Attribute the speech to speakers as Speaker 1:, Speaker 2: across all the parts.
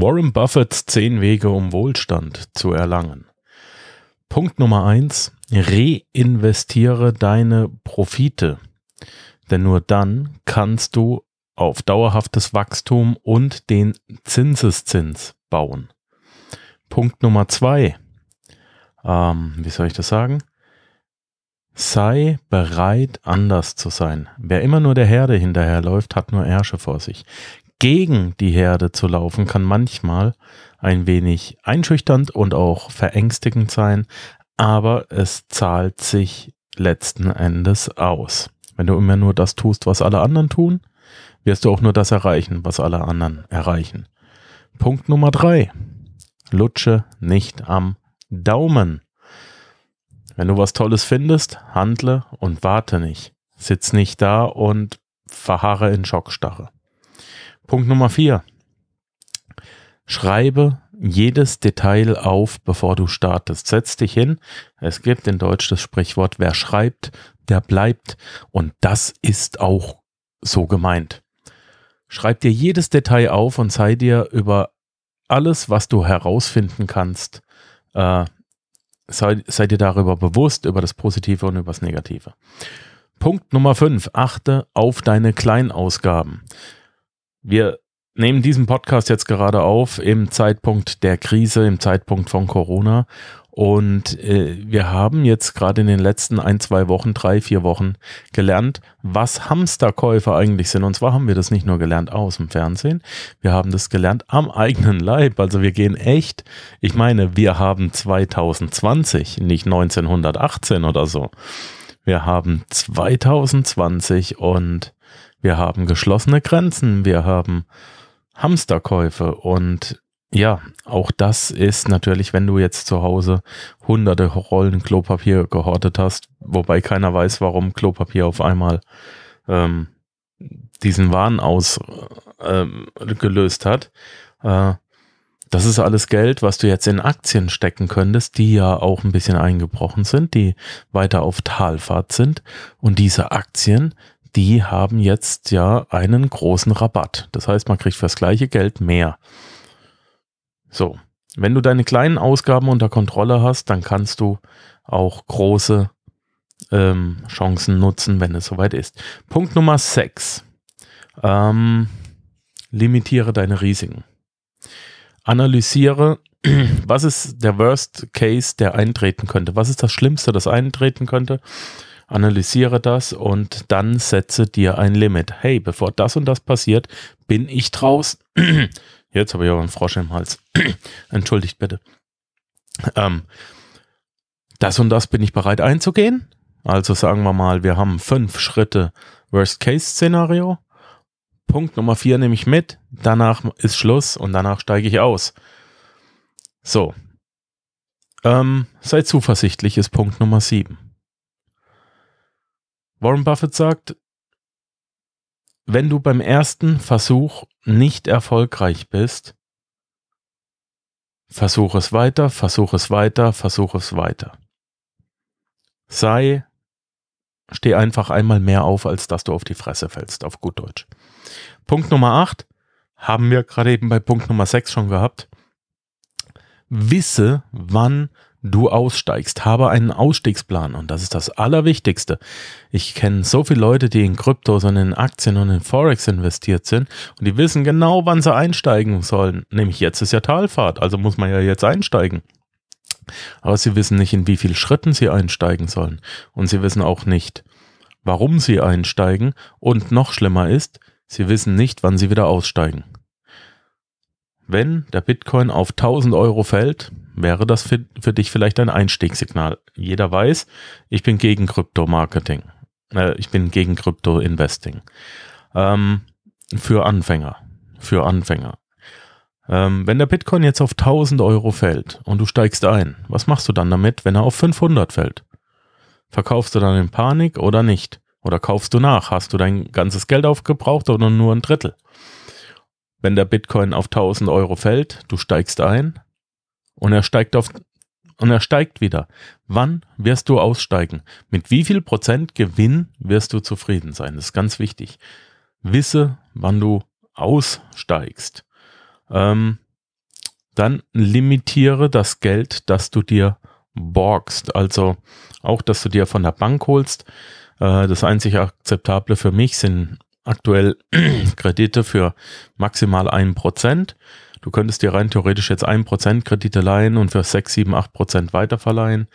Speaker 1: Warren Buffetts 10 Wege, um Wohlstand zu erlangen. Punkt Nummer 1. Reinvestiere deine Profite. Denn nur dann kannst du auf dauerhaftes Wachstum und den Zinseszins bauen. Punkt Nummer 2. Ähm, wie soll ich das sagen? Sei bereit, anders zu sein. Wer immer nur der Herde hinterherläuft, hat nur Ärsche vor sich gegen die Herde zu laufen, kann manchmal ein wenig einschüchternd und auch verängstigend sein, aber es zahlt sich letzten Endes aus. Wenn du immer nur das tust, was alle anderen tun, wirst du auch nur das erreichen, was alle anderen erreichen. Punkt Nummer drei. Lutsche nicht am Daumen. Wenn du was Tolles findest, handle und warte nicht. Sitz nicht da und verharre in Schockstarre. Punkt Nummer vier. Schreibe jedes Detail auf, bevor du startest. Setz dich hin. Es gibt in Deutsch das Sprichwort, wer schreibt, der bleibt. Und das ist auch so gemeint. Schreib dir jedes Detail auf und sei dir über alles, was du herausfinden kannst, äh, sei, sei dir darüber bewusst, über das Positive und über das Negative. Punkt Nummer fünf. Achte auf deine Kleinausgaben. Wir nehmen diesen Podcast jetzt gerade auf im Zeitpunkt der Krise, im Zeitpunkt von Corona. Und äh, wir haben jetzt gerade in den letzten ein, zwei Wochen, drei, vier Wochen gelernt, was Hamsterkäufe eigentlich sind. Und zwar haben wir das nicht nur gelernt aus dem Fernsehen, wir haben das gelernt am eigenen Leib. Also wir gehen echt, ich meine, wir haben 2020, nicht 1918 oder so. Wir haben 2020 und wir haben geschlossene Grenzen, wir haben Hamsterkäufe und ja, auch das ist natürlich, wenn du jetzt zu Hause hunderte Rollen Klopapier gehortet hast, wobei keiner weiß, warum Klopapier auf einmal ähm, diesen Wahn ausgelöst ähm, hat. Äh, das ist alles Geld, was du jetzt in Aktien stecken könntest, die ja auch ein bisschen eingebrochen sind, die weiter auf Talfahrt sind. Und diese Aktien, die haben jetzt ja einen großen Rabatt. Das heißt, man kriegt fürs gleiche Geld mehr. So, wenn du deine kleinen Ausgaben unter Kontrolle hast, dann kannst du auch große ähm, Chancen nutzen, wenn es soweit ist. Punkt Nummer 6. Ähm, limitiere deine Risiken. Analysiere, was ist der Worst Case, der eintreten könnte. Was ist das Schlimmste, das eintreten könnte? Analysiere das und dann setze dir ein Limit. Hey, bevor das und das passiert, bin ich draußen. Jetzt habe ich aber einen Frosch im Hals. Entschuldigt bitte. Ähm, das und das bin ich bereit einzugehen. Also sagen wir mal, wir haben fünf Schritte Worst-Case-Szenario. Punkt Nummer vier nehme ich mit. Danach ist Schluss und danach steige ich aus. So. Ähm, sei zuversichtlich ist Punkt Nummer sieben. Warren Buffett sagt, wenn du beim ersten Versuch nicht erfolgreich bist, versuch es weiter, versuch es weiter, versuch es weiter. Sei, steh einfach einmal mehr auf, als dass du auf die Fresse fällst, auf gut Deutsch. Punkt Nummer 8 haben wir gerade eben bei Punkt Nummer 6 schon gehabt. Wisse, wann du aussteigst. Habe einen Ausstiegsplan und das ist das Allerwichtigste. Ich kenne so viele Leute, die in Kryptos und in Aktien und in Forex investiert sind und die wissen genau, wann sie einsteigen sollen. Nämlich jetzt ist ja Talfahrt, also muss man ja jetzt einsteigen. Aber sie wissen nicht, in wie vielen Schritten sie einsteigen sollen. Und sie wissen auch nicht, warum sie einsteigen. Und noch schlimmer ist, sie wissen nicht, wann sie wieder aussteigen. Wenn der Bitcoin auf 1000 Euro fällt, wäre das für, für dich vielleicht ein Einstiegssignal. Jeder weiß, ich bin gegen Krypto-Marketing. Äh, ich bin gegen Krypto-Investing. Ähm, für Anfänger. Für Anfänger. Ähm, wenn der Bitcoin jetzt auf 1000 Euro fällt und du steigst ein, was machst du dann damit, wenn er auf 500 fällt? Verkaufst du dann in Panik oder nicht? Oder kaufst du nach? Hast du dein ganzes Geld aufgebraucht oder nur ein Drittel? Wenn der Bitcoin auf 1000 Euro fällt, du steigst ein, und er steigt auf und er steigt wieder. Wann wirst du aussteigen? Mit wie viel Prozent Gewinn wirst du zufrieden sein? Das ist ganz wichtig. Wisse, wann du aussteigst. Ähm, Dann limitiere das Geld, das du dir borgst. Also auch, dass du dir von der Bank holst. Äh, das einzig akzeptable für mich sind aktuell Kredite für maximal ein Prozent. Du könntest dir rein theoretisch jetzt ein Prozent Kredite leihen und für sechs, sieben, acht Prozent weiterverleihen.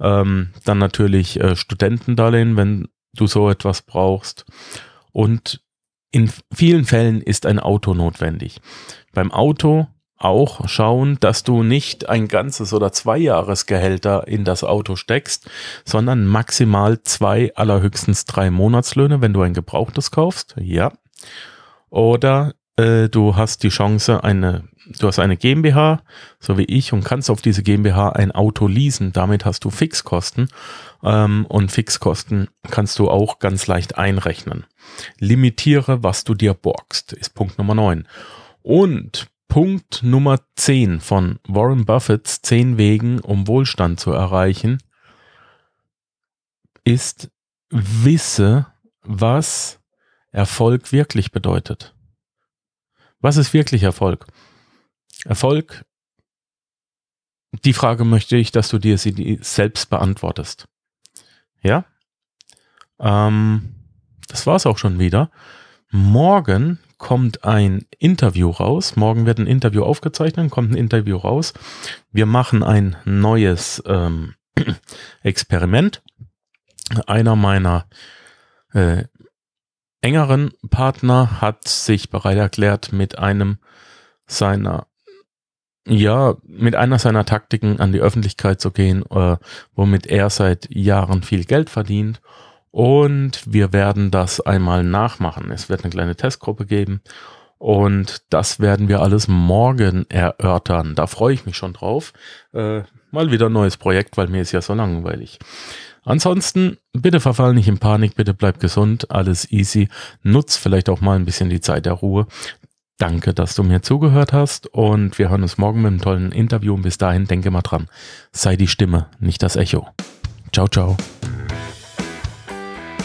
Speaker 1: Ähm, dann natürlich äh, Studentendarlehen, wenn du so etwas brauchst. Und in vielen Fällen ist ein Auto notwendig. Beim Auto auch schauen, dass du nicht ein ganzes oder zwei Jahresgehälter in das Auto steckst, sondern maximal zwei, allerhöchstens drei Monatslöhne, wenn du ein gebrauchtes kaufst. Ja. Oder äh, du hast die Chance, eine, du hast eine GmbH, so wie ich, und kannst auf diese GmbH ein Auto leasen. Damit hast du Fixkosten. Ähm, und Fixkosten kannst du auch ganz leicht einrechnen. Limitiere, was du dir borgst, ist Punkt Nummer 9. Und Punkt Nummer 10 von Warren Buffetts 10 Wegen, um Wohlstand zu erreichen, ist, wisse, was Erfolg wirklich bedeutet. Was ist wirklich Erfolg? Erfolg, die Frage möchte ich, dass du dir sie selbst beantwortest. Ja? Ähm, das war's auch schon wieder. Morgen kommt ein Interview raus. Morgen wird ein Interview aufgezeichnet, kommt ein Interview raus. Wir machen ein neues ähm, Experiment. Einer meiner äh, engeren Partner hat sich bereit erklärt, mit einem seiner ja, mit einer seiner Taktiken an die Öffentlichkeit zu gehen, äh, womit er seit Jahren viel Geld verdient und wir werden das einmal nachmachen. Es wird eine kleine Testgruppe geben und das werden wir alles morgen erörtern. Da freue ich mich schon drauf. Äh, mal wieder ein neues Projekt, weil mir ist ja so langweilig. Ansonsten, bitte verfall nicht in Panik, bitte bleib gesund, alles easy. Nutz vielleicht auch mal ein bisschen die Zeit der Ruhe. Danke, dass du mir zugehört hast und wir hören uns morgen mit einem tollen Interview und bis dahin denke mal dran, sei die Stimme, nicht das Echo. Ciao, ciao.